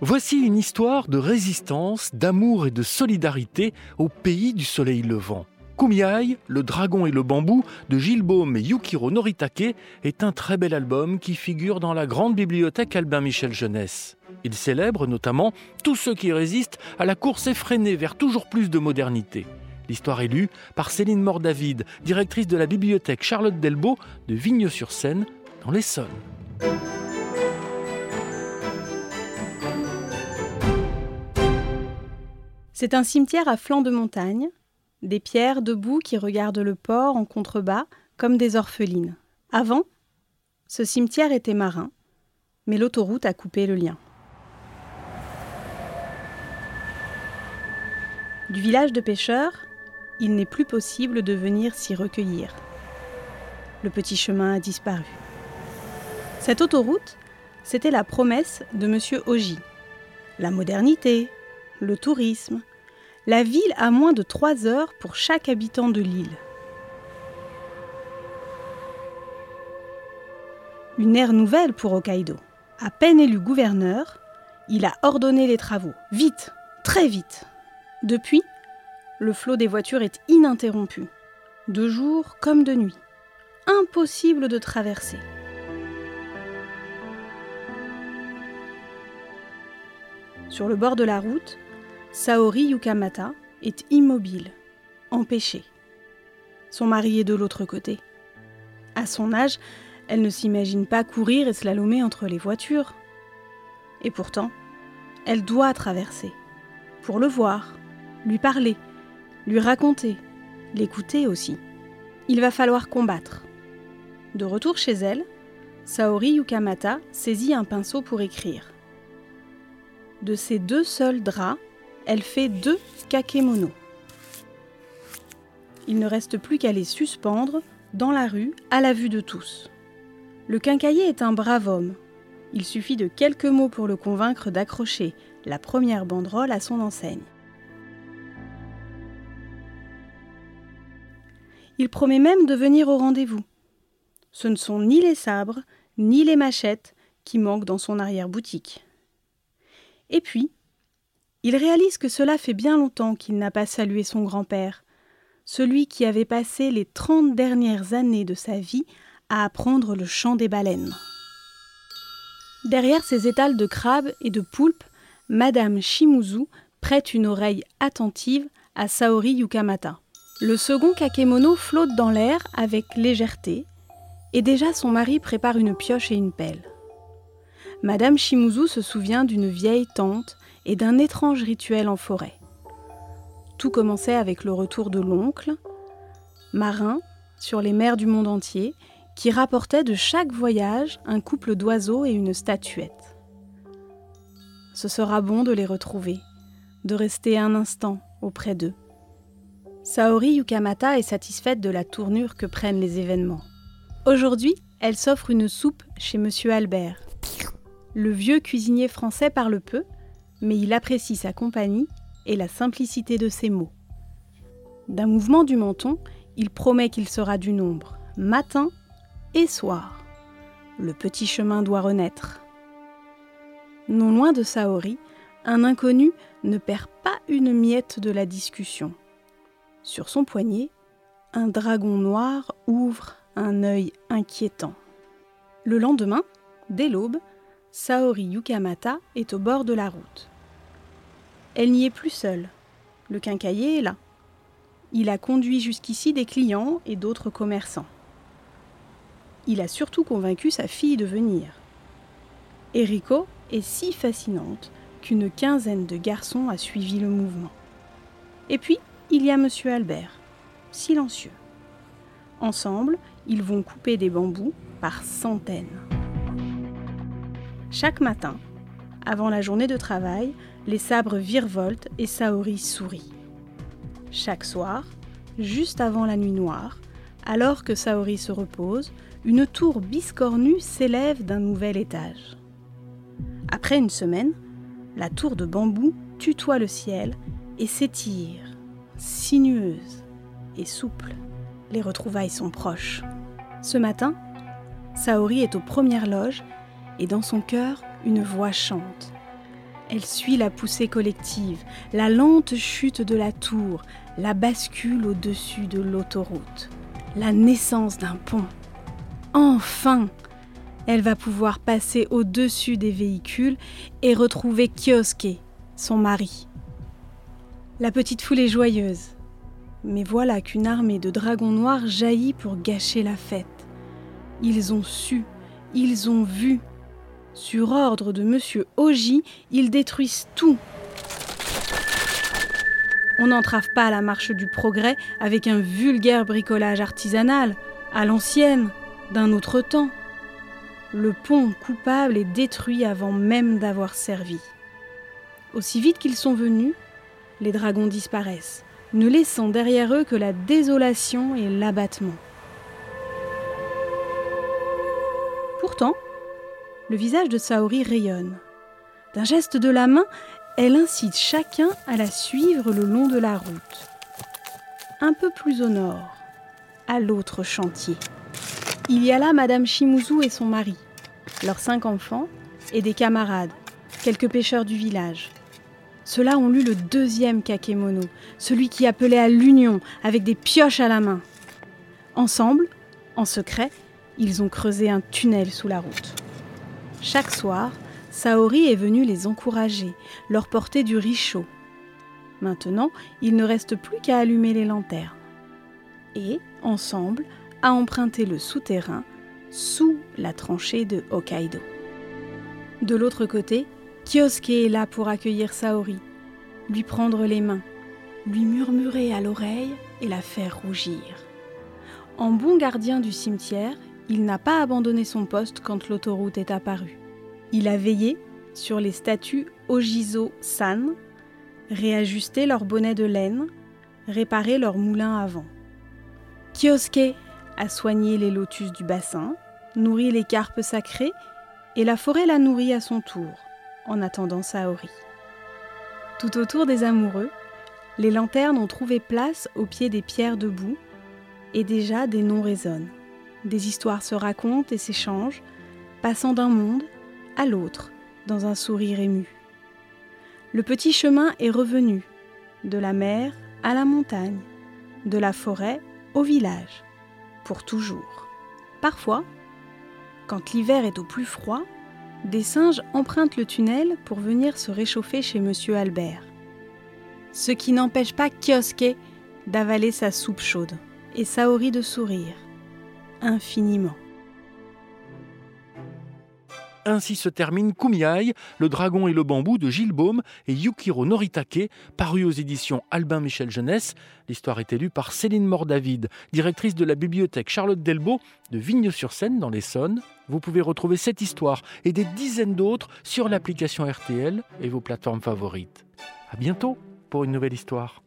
Voici une histoire de résistance, d'amour et de solidarité au pays du soleil levant. Kumiai, Le dragon et le bambou de Gilles Baume et Yukiro Noritake est un très bel album qui figure dans la grande bibliothèque Albin Michel Jeunesse. Il célèbre notamment tous ceux qui résistent à la course effrénée vers toujours plus de modernité. L'histoire est lue par Céline Mordavid, directrice de la bibliothèque Charlotte Delbo de Vigneux-sur-Seine, dans l'Essonne. C'est un cimetière à flanc de montagne, des pierres debout qui regardent le port en contrebas comme des orphelines. Avant, ce cimetière était marin, mais l'autoroute a coupé le lien. Du village de pêcheurs, il n'est plus possible de venir s'y recueillir. Le petit chemin a disparu. Cette autoroute, c'était la promesse de M. Ogy. La modernité, le tourisme, la ville a moins de trois heures pour chaque habitant de l'île. Une ère nouvelle pour Hokkaido. À peine élu gouverneur, il a ordonné les travaux. Vite, très vite. Depuis, le flot des voitures est ininterrompu. De jour comme de nuit. Impossible de traverser. Sur le bord de la route, Saori Yukamata est immobile, empêchée. Son mari est de l'autre côté. À son âge, elle ne s'imagine pas courir et slalomer entre les voitures. Et pourtant, elle doit traverser. Pour le voir, lui parler, lui raconter, l'écouter aussi. Il va falloir combattre. De retour chez elle, Saori Yukamata saisit un pinceau pour écrire. De ses deux seuls draps, elle fait deux kakemono. Il ne reste plus qu'à les suspendre dans la rue à la vue de tous. Le quincailler est un brave homme. Il suffit de quelques mots pour le convaincre d'accrocher la première banderole à son enseigne. Il promet même de venir au rendez-vous. Ce ne sont ni les sabres, ni les machettes qui manquent dans son arrière-boutique. Et puis, il réalise que cela fait bien longtemps qu'il n'a pas salué son grand-père, celui qui avait passé les trente dernières années de sa vie à apprendre le chant des baleines. Derrière ses étals de crabes et de poulpes, Madame Shimuzu prête une oreille attentive à Saori Yukamata. Le second kakemono flotte dans l'air avec légèreté, et déjà son mari prépare une pioche et une pelle. Madame Shimuzu se souvient d'une vieille tante et d'un étrange rituel en forêt. Tout commençait avec le retour de l'oncle, marin sur les mers du monde entier, qui rapportait de chaque voyage un couple d'oiseaux et une statuette. Ce sera bon de les retrouver, de rester un instant auprès d'eux. Saori Yukamata est satisfaite de la tournure que prennent les événements. Aujourd'hui, elle s'offre une soupe chez Monsieur Albert. Le vieux cuisinier français parle peu, mais il apprécie sa compagnie et la simplicité de ses mots. D'un mouvement du menton, il promet qu'il sera du nombre, matin et soir. Le petit chemin doit renaître. Non loin de Saori, un inconnu ne perd pas une miette de la discussion. Sur son poignet, un dragon noir ouvre un œil inquiétant. Le lendemain, dès l'aube, Saori Yukamata est au bord de la route. Elle n'y est plus seule. Le quincailler est là. Il a conduit jusqu'ici des clients et d'autres commerçants. Il a surtout convaincu sa fille de venir. Eriko est si fascinante qu'une quinzaine de garçons a suivi le mouvement. Et puis, il y a monsieur Albert, silencieux. Ensemble, ils vont couper des bambous par centaines. Chaque matin, avant la journée de travail, les sabres virevoltent et Saori sourit. Chaque soir, juste avant la nuit noire, alors que Saori se repose, une tour biscornue s'élève d'un nouvel étage. Après une semaine, la tour de bambou tutoie le ciel et s'étire, sinueuse et souple. Les retrouvailles sont proches. Ce matin, Saori est aux premières loges et dans son cœur, une voix chante. Elle suit la poussée collective, la lente chute de la tour, la bascule au-dessus de l'autoroute, la naissance d'un pont. Enfin, elle va pouvoir passer au-dessus des véhicules et retrouver Kyosuke, son mari. La petite foule est joyeuse. Mais voilà qu'une armée de dragons noirs jaillit pour gâcher la fête. Ils ont su, ils ont vu. Sur ordre de Monsieur Oji, ils détruisent tout. On n'entrave pas la marche du progrès avec un vulgaire bricolage artisanal, à l'ancienne, d'un autre temps. Le pont coupable est détruit avant même d'avoir servi. Aussi vite qu'ils sont venus, les dragons disparaissent, ne laissant derrière eux que la désolation et l'abattement. Pourtant, le visage de Saori rayonne. D'un geste de la main, elle incite chacun à la suivre le long de la route. Un peu plus au nord, à l'autre chantier. Il y a là Madame Shimizu et son mari, leurs cinq enfants et des camarades, quelques pêcheurs du village. Ceux-là ont lu le deuxième kakemono, celui qui appelait à l'union, avec des pioches à la main. Ensemble, en secret, ils ont creusé un tunnel sous la route. Chaque soir, Saori est venu les encourager, leur porter du riz chaud. Maintenant, il ne reste plus qu'à allumer les lanternes. Et, ensemble, à emprunter le souterrain sous la tranchée de Hokkaido. De l'autre côté, Kyosuke est là pour accueillir Saori, lui prendre les mains, lui murmurer à l'oreille et la faire rougir. En bon gardien du cimetière, il n'a pas abandonné son poste quand l'autoroute est apparue. Il a veillé sur les statues Ojizo-san, réajusté leur bonnet de laine, réparé leur moulin à vent. Kyosuke a soigné les lotus du bassin, nourri les carpes sacrées, et la forêt l'a nourri à son tour, en attendant Saori. Tout autour des amoureux, les lanternes ont trouvé place au pied des pierres debout, et déjà des noms résonnent. Des histoires se racontent et s'échangent, passant d'un monde à l'autre dans un sourire ému. Le petit chemin est revenu, de la mer à la montagne, de la forêt au village, pour toujours. Parfois, quand l'hiver est au plus froid, des singes empruntent le tunnel pour venir se réchauffer chez Monsieur Albert. Ce qui n'empêche pas Kioske d'avaler sa soupe chaude et Saori de sourire Ainsi se termine Kumiai, le dragon et le bambou de Gilles Baume et Yukiro Noritake, paru aux éditions Albin Michel Jeunesse. L'histoire est lue par Céline Mort-David, directrice de la bibliothèque Charlotte Delbo de Vigne-sur-Seine dans l'Essonne. Vous pouvez retrouver cette histoire et des dizaines d'autres sur l'application RTL et vos plateformes favorites. À bientôt pour une nouvelle histoire.